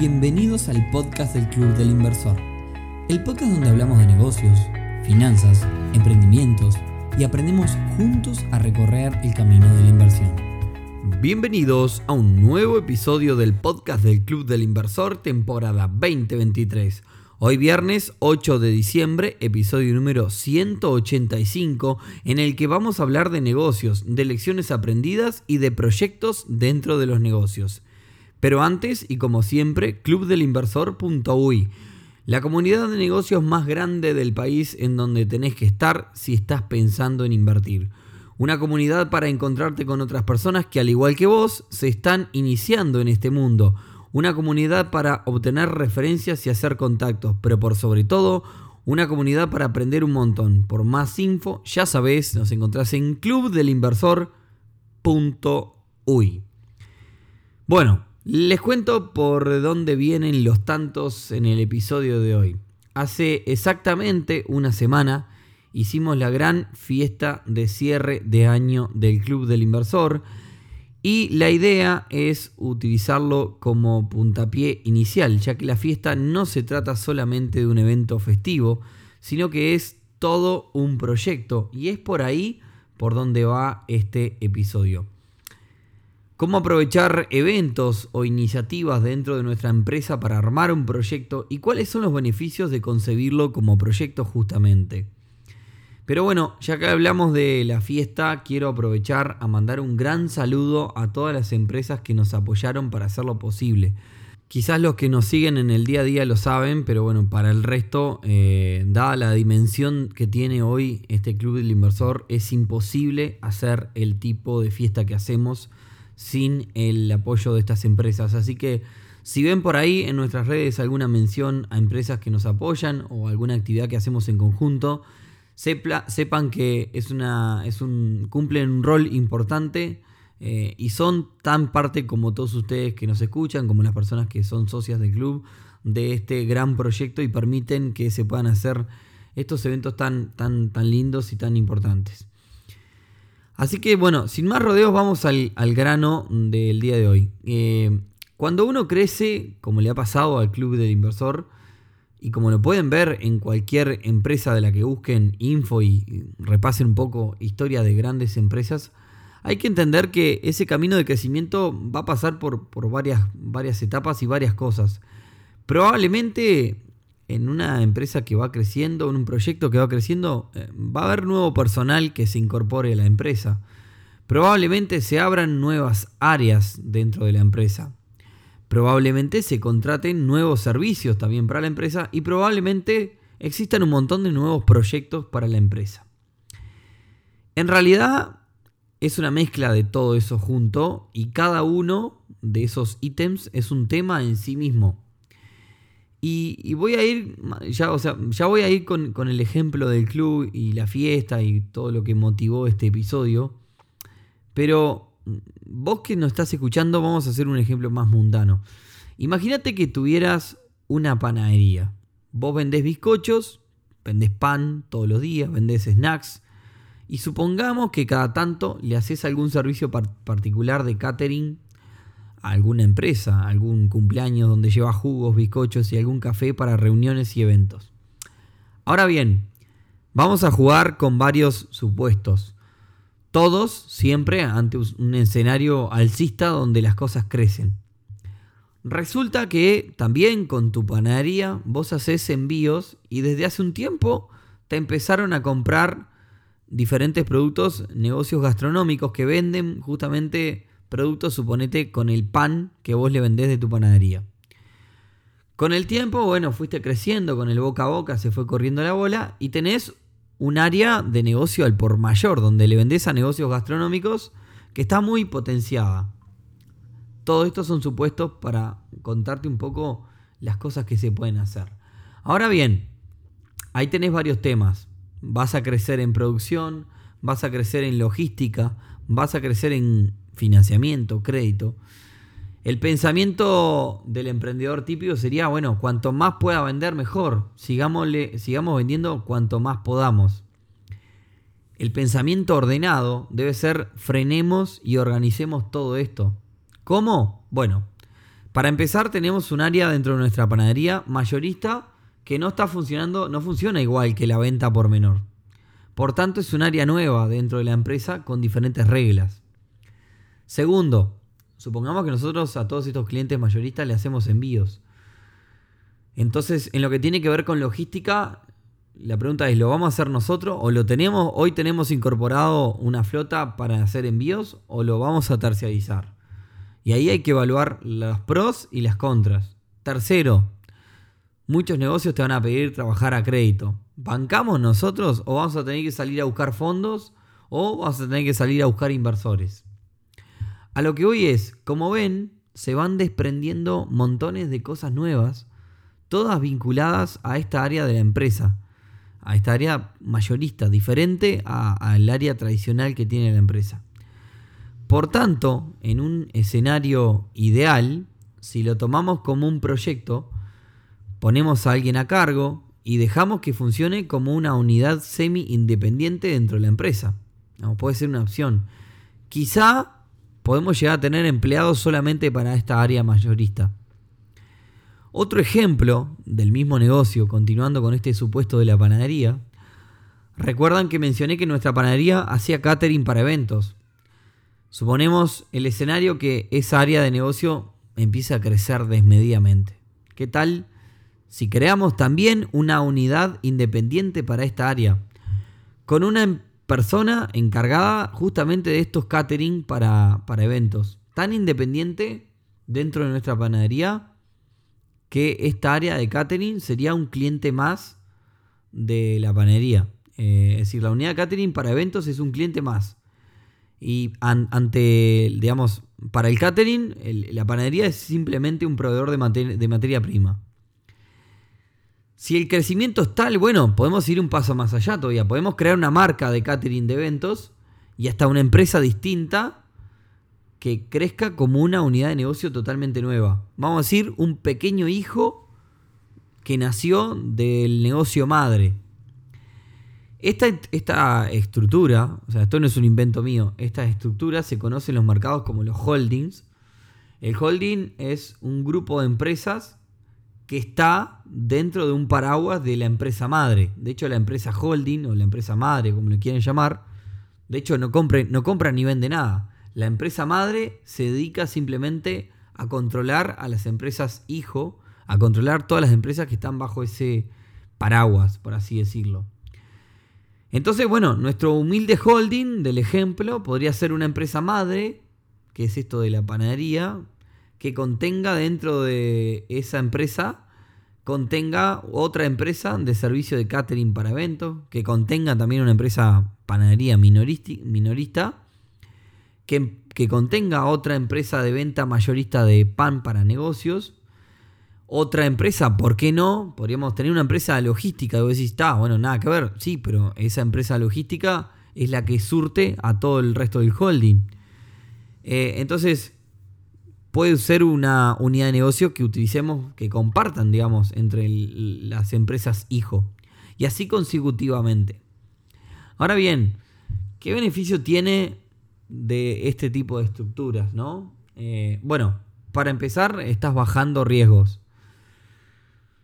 Bienvenidos al podcast del Club del Inversor, el podcast donde hablamos de negocios, finanzas, emprendimientos y aprendemos juntos a recorrer el camino de la inversión. Bienvenidos a un nuevo episodio del podcast del Club del Inversor temporada 2023. Hoy viernes 8 de diciembre, episodio número 185, en el que vamos a hablar de negocios, de lecciones aprendidas y de proyectos dentro de los negocios. Pero antes, y como siempre, clubdelinversor.uy, la comunidad de negocios más grande del país en donde tenés que estar si estás pensando en invertir. Una comunidad para encontrarte con otras personas que al igual que vos se están iniciando en este mundo una comunidad para obtener referencias y hacer contactos, pero por sobre todo una comunidad para aprender un montón. Por más info, ya sabés, nos encontrás en clubdelinversor.uy. Bueno, les cuento por dónde vienen los tantos en el episodio de hoy. Hace exactamente una semana hicimos la gran fiesta de cierre de año del Club del Inversor y la idea es utilizarlo como puntapié inicial, ya que la fiesta no se trata solamente de un evento festivo, sino que es todo un proyecto. Y es por ahí por donde va este episodio. Cómo aprovechar eventos o iniciativas dentro de nuestra empresa para armar un proyecto y cuáles son los beneficios de concebirlo como proyecto justamente. Pero bueno, ya que hablamos de la fiesta, quiero aprovechar a mandar un gran saludo a todas las empresas que nos apoyaron para hacerlo posible. Quizás los que nos siguen en el día a día lo saben, pero bueno, para el resto, eh, dada la dimensión que tiene hoy este Club del Inversor, es imposible hacer el tipo de fiesta que hacemos sin el apoyo de estas empresas. Así que si ven por ahí en nuestras redes alguna mención a empresas que nos apoyan o alguna actividad que hacemos en conjunto, sepan que es una, es un, cumplen un rol importante eh, y son tan parte como todos ustedes que nos escuchan, como las personas que son socias del club, de este gran proyecto y permiten que se puedan hacer estos eventos tan, tan, tan lindos y tan importantes. Así que bueno, sin más rodeos vamos al, grano del día de hoy. Eh, cuando uno crece, como le ha pasado al Club del Inversor, y como lo pueden ver en cualquier empresa de la que busquen info y repasen un poco historia de grandes empresas, hay que entender que ese camino de crecimiento va a pasar por, varias, varias etapas y varias cosas. Probablemente en una empresa que va creciendo, en un proyecto que va creciendo, eh, va a haber nuevo personal que se incorpore a la empresa. Probablemente se abran nuevas áreas dentro de la empresa. Probablemente se contraten nuevos servicios también para la empresa y probablemente existan un montón de nuevos proyectos para la empresa. En realidad es una mezcla de todo eso junto y cada uno de esos ítems es un tema en sí mismo. Y, voy a ir, ya, o sea, ya voy a ir con, con, el ejemplo del club y la fiesta y todo lo que motivó este episodio. Pero vos que nos estás escuchando, vamos a hacer un ejemplo más mundano. Imagínate que tuvieras una panadería. Vos vendés bizcochos, vendés pan todos los días, vendés snacks. Y supongamos que cada tanto le haces algún servicio particular de catering alguna empresa, algún cumpleaños donde lleva jugos, bizcochos y algún café para reuniones y eventos. Ahora bien, vamos a jugar con varios supuestos. Todos siempre ante un escenario alcista donde las cosas crecen. Resulta que también con tu panadería vos haces envíos y desde hace un tiempo te empezaron a comprar diferentes productos, negocios gastronómicos que venden justamente productos, suponete, con el pan que vos le vendés de tu panadería. Con el tiempo, bueno, fuiste creciendo, con el boca a boca se fue corriendo la bola y tenés un área de negocio al por mayor, donde le vendés a negocios gastronómicos que está muy potenciada. Todo esto son supuestos para contarte un poco las cosas que se pueden hacer. Ahora bien, ahí tenés varios temas. Vas a crecer en producción, vas a crecer en logística, vas a crecer en financiamiento, crédito. El pensamiento del emprendedor típico sería, bueno, cuanto más pueda vender, mejor. Sigámosle, sigamos vendiendo cuanto más podamos. El pensamiento ordenado debe ser frenemos y organicemos todo esto. ¿Cómo? Bueno, Para empezar, tenemos un área dentro de nuestra panadería mayorista que no está funcionando, no funciona igual que la venta por menor. Por tanto, es un área nueva dentro de la empresa con diferentes reglas. Segundo, supongamos que nosotros a todos estos clientes mayoristas le hacemos envíos. Entonces, en lo que tiene que ver con logística, la pregunta es, ¿lo vamos a hacer nosotros o lo tenemos, hoy tenemos incorporado una flota para hacer envíos o lo vamos a terciarizar? Y ahí hay que evaluar los pros y las contras. Tercero, muchos negocios te van a pedir trabajar a crédito. ¿Bancamos nosotros o vamos a tener que salir a buscar fondos o vamos a tener que salir a buscar inversores? A lo que hoy es, como ven, se van desprendiendo montones de cosas nuevas, todas vinculadas a esta área de la empresa, a esta área mayorista, diferente al área tradicional que tiene la empresa. Por tanto, en un escenario ideal, si lo tomamos como un proyecto, ponemos a alguien a cargo y dejamos que funcione como una unidad semi-independiente dentro de la empresa. puede ser una opción. Quizá podemos llegar a tener empleados solamente para esta área mayorista. Otro ejemplo del mismo negocio, continuando con este supuesto de la panadería, recuerdan que mencioné que nuestra panadería hacía catering para eventos. Suponemos el escenario que esa área de negocio empieza a crecer desmedidamente. ¿Qué tal si creamos también una unidad independiente para esta área? Con una persona encargada justamente de estos catering para, eventos. Tan independiente dentro de nuestra panadería que esta área de catering sería un cliente más de la panadería. Eh, es decir, la unidad de catering para eventos es un cliente más. Y ante, digamos, para el catering, la panadería es simplemente un proveedor de, de materia prima. Si el crecimiento es tal, bueno, podemos ir un paso más allá todavía. Podemos crear una marca de catering de eventos y hasta una empresa distinta que crezca como una unidad de negocio totalmente nueva. Vamos a decir, un pequeño hijo que nació del negocio madre. Esta, esta, estructura, o sea, esto no es un invento mío, esta estructura se conoce en los mercados como los holdings. El holding es un grupo de empresas que está dentro de un paraguas de la empresa madre. De hecho, la empresa holding o la empresa madre, como le quieren llamar, de hecho no, no compra ni vende nada. La empresa madre se dedica simplemente a controlar a las empresas hijo, a controlar todas las empresas que están bajo ese paraguas, por así decirlo. Entonces, bueno, nuestro humilde holding del ejemplo podría ser una empresa madre, que es esto de la panadería, que contenga dentro de esa empresa, contenga otra empresa de servicio de catering para eventos, que contenga también una empresa panadería minorista, que, que contenga otra empresa de venta mayorista de pan para negocios, otra empresa, ¿por qué no? Podríamos tener una empresa logística. Y vos decís, está, bueno, nada que ver. Sí, pero esa empresa logística es la que surte a todo el resto del holding. Eh, entonces, puede ser una unidad de negocio que utilicemos, que compartan, digamos, entre las empresas hijo. Y así consecutivamente. Ahora bien, ¿qué beneficio tiene de este tipo de estructuras? ¿no? Eh, bueno, para empezar, estás bajando riesgos.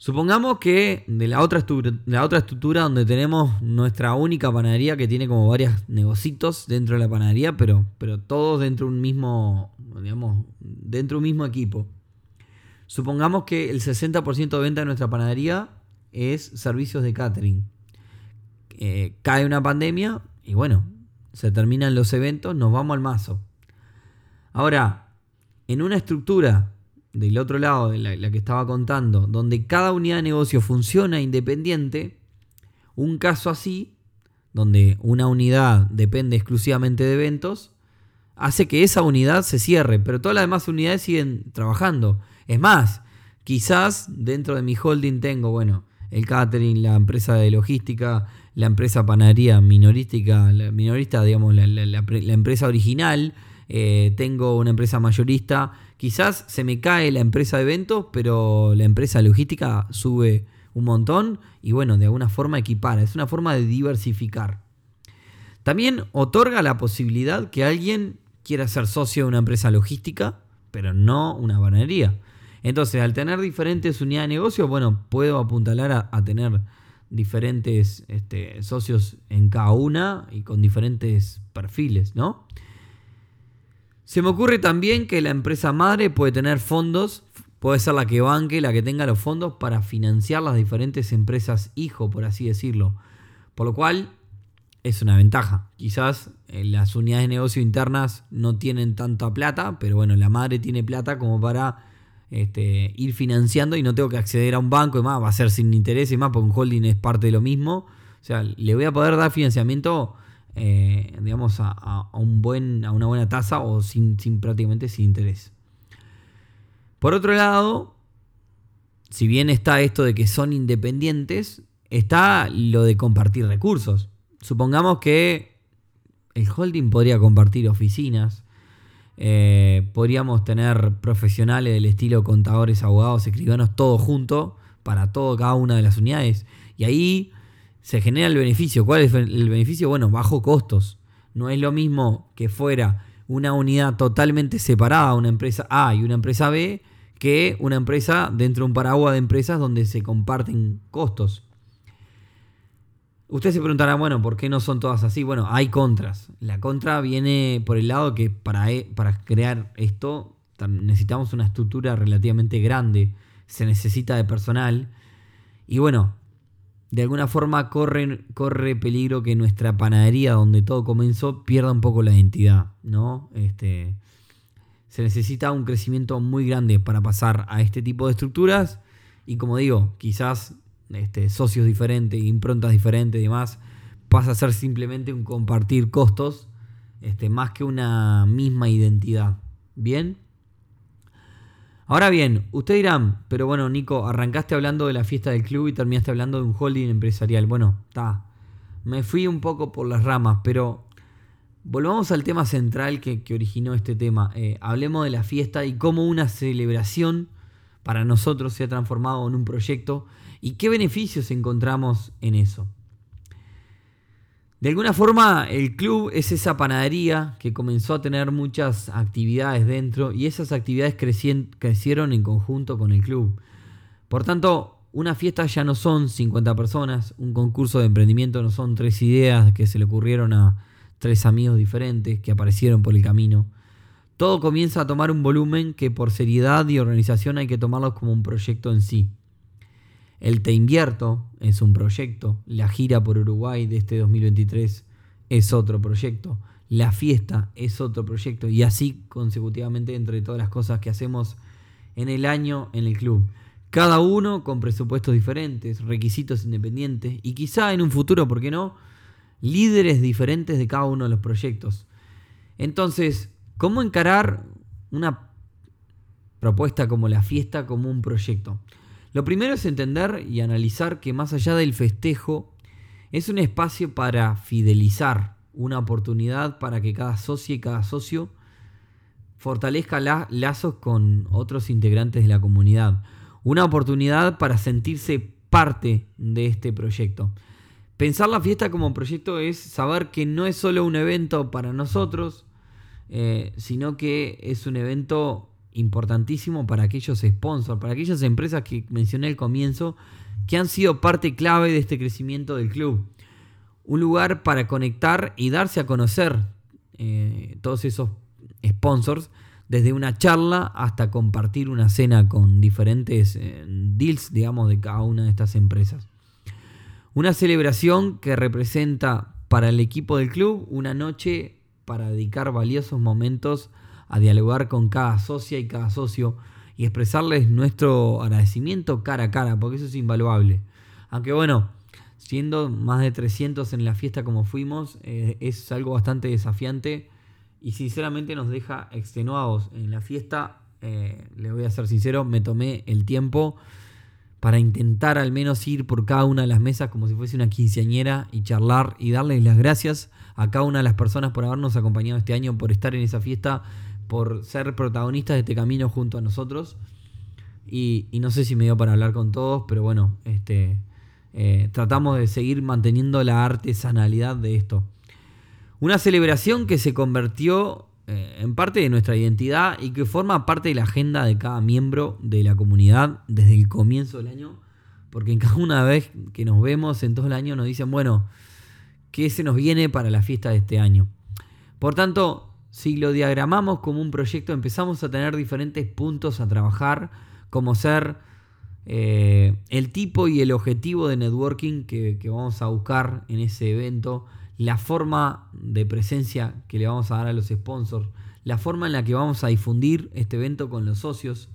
Supongamos que de la otra, la otra estructura donde tenemos nuestra única panadería que tiene como varios negocitos dentro de la panadería, pero, pero todos dentro de un mismo, digamos, dentro de un mismo equipo. Supongamos que el 60% de venta de nuestra panadería es servicios de catering. Eh, cae una pandemia y bueno, se terminan los eventos, nos vamos al mazo. Ahora, en una estructura del otro lado, de la, que estaba contando, donde cada unidad de negocio funciona independiente, un caso así, donde una unidad depende exclusivamente de eventos, hace que esa unidad se cierre, pero todas las demás unidades siguen trabajando. Es más, quizás dentro de mi holding tengo, bueno, el catering, la empresa de logística, la empresa panadería minorística, la minorista, digamos, la, empresa original, eh, tengo una empresa mayorista, quizás se me cae la empresa de eventos, pero la empresa logística sube un montón y bueno, de alguna forma equipara, es una forma de diversificar. También otorga la posibilidad que alguien quiera ser socio de una empresa logística pero no una panadería. Entonces, al tener diferentes unidades de negocio, bueno, puedo apuntalar a, tener diferentes este, socios en cada una y con diferentes perfiles, ¿no? Se me ocurre también que la empresa madre puede tener fondos, puede ser la que banque, la que tenga los fondos para financiar las diferentes empresas hijo, por así decirlo. Por lo cual es una ventaja. Quizás eh, las unidades de negocio internas no tienen tanta plata, pero bueno, la madre tiene plata como para este, ir financiando y no tengo que acceder a un banco y más, va a ser sin interés y más, porque un holding es parte de lo mismo. O sea, le voy a poder dar financiamiento, eh, digamos, a, un buen, a una buena tasa o sin, sin prácticamente sin interés. Por otro lado, si bien está esto de que son independientes, está lo de compartir recursos. Supongamos que el holding podría compartir oficinas, eh, podríamos tener profesionales del estilo contadores, abogados, escribanos, todo junto para todo, cada una de las unidades. Y ahí se genera el beneficio. ¿Cuál es el beneficio? Bueno, bajo costos. No es lo mismo que fuera una unidad totalmente separada, una empresa A y una empresa B, que una empresa dentro de un paraguas de empresas donde se comparten costos. Usted se preguntará, bueno, ¿por qué no son todas así? Bueno, hay contras. La contra viene por el lado que para, e, para crear esto necesitamos una estructura relativamente grande, se necesita de personal. Y bueno, de alguna forma corre, corre peligro que nuestra panadería, donde todo comenzó, pierda un poco la identidad, ¿no? Este, se necesita un crecimiento muy grande para pasar a este tipo de estructuras. Y como digo, quizás este, socios diferentes, improntas diferentes y demás, pasa a ser simplemente un compartir costos este, más que una misma identidad. ¿Bien? Ahora bien, ustedes dirán, pero bueno, Nico, arrancaste hablando de la fiesta del club y terminaste hablando de un holding empresarial. Bueno, está. Me fui un poco por las ramas, pero volvamos al tema central que, originó este tema. Eh, hablemos de la fiesta y cómo una celebración para nosotros se ha transformado en un proyecto ¿Y qué beneficios encontramos en eso? De alguna forma, el club es esa panadería que comenzó a tener muchas actividades dentro y esas actividades crecieron en conjunto con el club. Por tanto, una fiesta ya no son 50 personas, un concurso de emprendimiento no son tres ideas que se le ocurrieron a tres amigos diferentes que aparecieron por el camino. Todo comienza a tomar un volumen que por seriedad y organización hay que tomarlo como un proyecto en sí. El Te Invierto es un proyecto. La gira por Uruguay de este 2023 es otro proyecto. La fiesta es otro proyecto. Y así consecutivamente entre todas las cosas que hacemos en el año en el club. Cada uno con presupuestos diferentes, requisitos independientes y quizá en un futuro, ¿por qué no? Líderes diferentes de cada uno de los proyectos. Entonces, ¿cómo encarar una propuesta como la fiesta como un proyecto? Lo primero es entender y analizar que más allá del festejo, es un espacio para fidelizar, una oportunidad para que cada socio y cada socio fortalezca lazos con otros integrantes de la comunidad. Una oportunidad para sentirse parte de este proyecto. Pensar la fiesta como proyecto es saber que no es solo un evento para nosotros, eh, sino que es un evento importantísimo para aquellos sponsors, para aquellas empresas que mencioné al comienzo, que han sido parte clave de este crecimiento del club. Un lugar para conectar y darse a conocer eh, todos esos sponsors, desde una charla hasta compartir una cena con diferentes eh, deals, digamos, de cada una de estas empresas. Una celebración que representa para el equipo del club una noche para dedicar valiosos momentos a dialogar con cada socia y cada socio y expresarles nuestro agradecimiento cara a cara, porque eso es invaluable. Aunque bueno, siendo más de 300 en la fiesta como fuimos, eh, es algo bastante desafiante y sinceramente nos deja extenuados. En la fiesta, eh, le voy a ser sincero, me tomé el tiempo para intentar al menos ir por cada una de las mesas como si fuese una quinceañera y charlar y darles las gracias a cada una de las personas por habernos acompañado este año, por estar en esa fiesta por ser protagonistas de este camino junto a nosotros. Y, no sé si me dio para hablar con todos, pero bueno, este, eh, tratamos de seguir manteniendo la artesanalidad de esto. Una celebración que se convirtió eh, en parte de nuestra identidad y que forma parte de la agenda de cada miembro de la comunidad desde el comienzo del año, porque en cada una vez que nos vemos en todo el año nos dicen, bueno, ¿qué se nos viene para la fiesta de este año? Por tanto, si lo diagramamos como un proyecto, empezamos a tener diferentes puntos a trabajar, como ser eh, el tipo y el objetivo de networking que, que vamos a buscar en ese evento, la forma de presencia que le vamos a dar a los sponsors, la forma en la que vamos a difundir este evento con los socios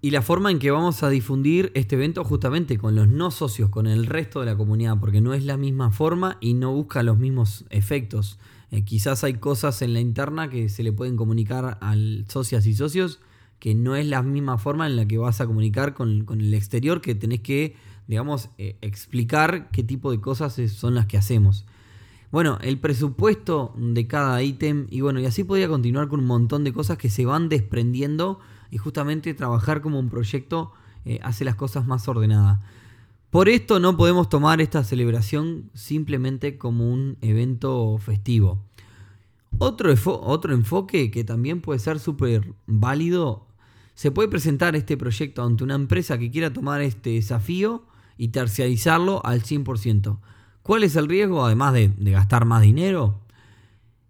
y la forma en que vamos a difundir este evento justamente con los no socios, con el resto de la comunidad, porque no es la misma forma y no busca los mismos efectos. Eh, quizás hay cosas en la interna que se le pueden comunicar a socias y socios que no es la misma forma en la que vas a comunicar con, con el exterior, que tenés que, digamos, eh, explicar qué tipo de cosas son las que hacemos. Bueno, el presupuesto de cada ítem y bueno, y así podría continuar con un montón de cosas que se van desprendiendo y justamente trabajar como un proyecto eh, hace las cosas más ordenadas. Por esto no podemos tomar esta celebración simplemente como un evento festivo. Otro, otro enfoque que también puede ser súper válido, se puede presentar este proyecto ante una empresa que quiera tomar este desafío y terciarizarlo al 100%. ¿Cuál es el riesgo? Además de, gastar más dinero,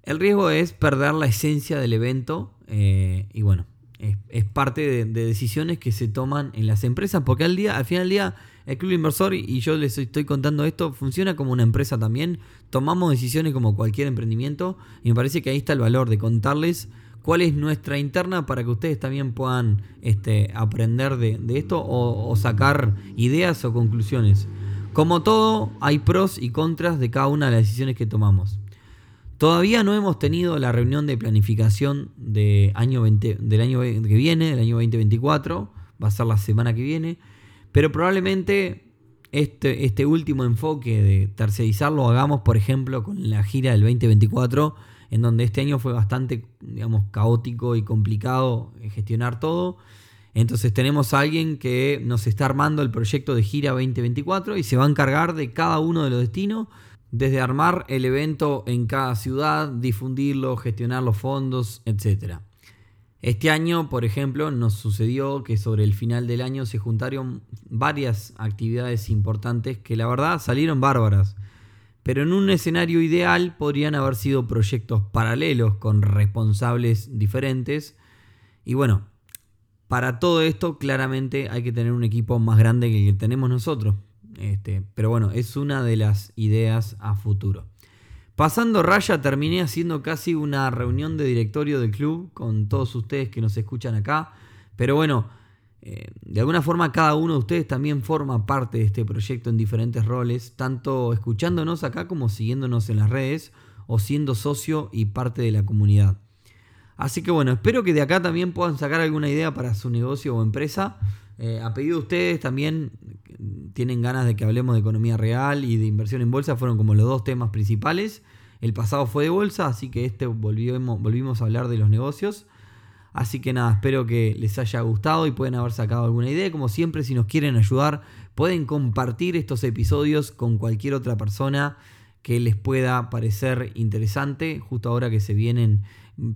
el riesgo es perder la esencia del evento eh, y bueno, es, parte de, decisiones que se toman en las empresas porque al, día, al final del día el club inversor, y yo les estoy contando esto, funciona como una empresa también, tomamos decisiones como cualquier emprendimiento y me parece que ahí está el valor de contarles cuál es nuestra interna para que ustedes también puedan este, aprender de, esto o sacar ideas o conclusiones. Como todo, hay pros y contras de cada una de las decisiones que tomamos. Todavía no hemos tenido la reunión de planificación de año del año que viene, del año 2024, va a ser la semana que viene, pero probablemente este, este último enfoque de tercerizarlo hagamos, por ejemplo, con la gira del 2024, en donde este año fue bastante, digamos, caótico y complicado gestionar todo. Entonces tenemos a alguien que nos está armando el proyecto de gira 2024 y se va a encargar de cada uno de los destinos, desde armar el evento en cada ciudad, difundirlo, gestionar los fondos, etc. Este año, por ejemplo, nos sucedió que sobre el final del año se juntaron varias actividades importantes que la verdad salieron bárbaras. Pero en un escenario ideal podrían haber sido proyectos paralelos con responsables diferentes. Y bueno, para todo esto, claramente hay que tener un equipo más grande que el que tenemos nosotros. Este, pero bueno, es una de las ideas a futuro. Pasando raya, terminé haciendo casi una reunión de directorio del club con todos ustedes que nos escuchan acá. Pero bueno, eh, de alguna forma cada uno de ustedes también forma parte de este proyecto en diferentes roles, tanto escuchándonos acá como siguiéndonos en las redes o siendo socio y parte de la comunidad. Así que bueno, espero que de acá también puedan sacar alguna idea para su negocio o empresa. Eh, a pedido de ustedes también tienen ganas de que hablemos de economía real y de inversión en bolsa, fueron como los dos temas principales. El pasado fue de bolsa, así que este volvimos, volvimos a hablar de los negocios. Así que nada, espero que les haya gustado y pueden haber sacado alguna idea. Como siempre, si nos quieren ayudar, pueden compartir estos episodios con cualquier otra persona que les pueda parecer interesante, justo ahora que se vienen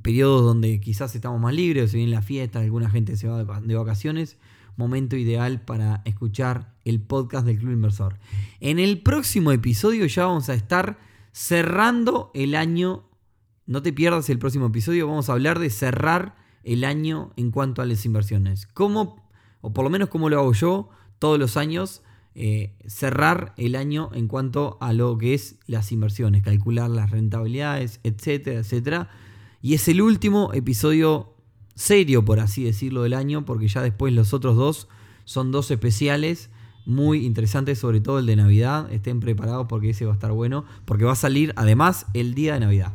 periodos donde quizás estamos más libres, se viene la fiesta, alguna gente se va de vacaciones, momento ideal para escuchar el podcast del Club Inversor. En el próximo episodio ya vamos a estar cerrando el año, no te pierdas el próximo episodio, vamos a hablar de cerrar el año en cuanto a las inversiones. ¿Cómo, o por lo menos cómo lo hago yo todos los años? Eh, cerrar el año en cuanto a lo que es las inversiones, calcular las rentabilidades, etcétera, etcétera y es el último episodio serio, por así decirlo, del año, porque ya después los otros dos son dos especiales muy interesantes, sobre todo el de Navidad. Estén preparados porque ese va a estar bueno, porque va a salir además el día de Navidad.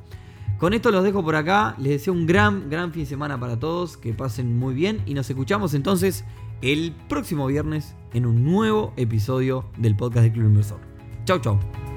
Con esto los dejo por acá, les deseo un gran, gran fin de semana para todos, que pasen muy bien y nos escuchamos entonces el próximo viernes en un nuevo episodio del podcast de Club Inversor. Chau, chau.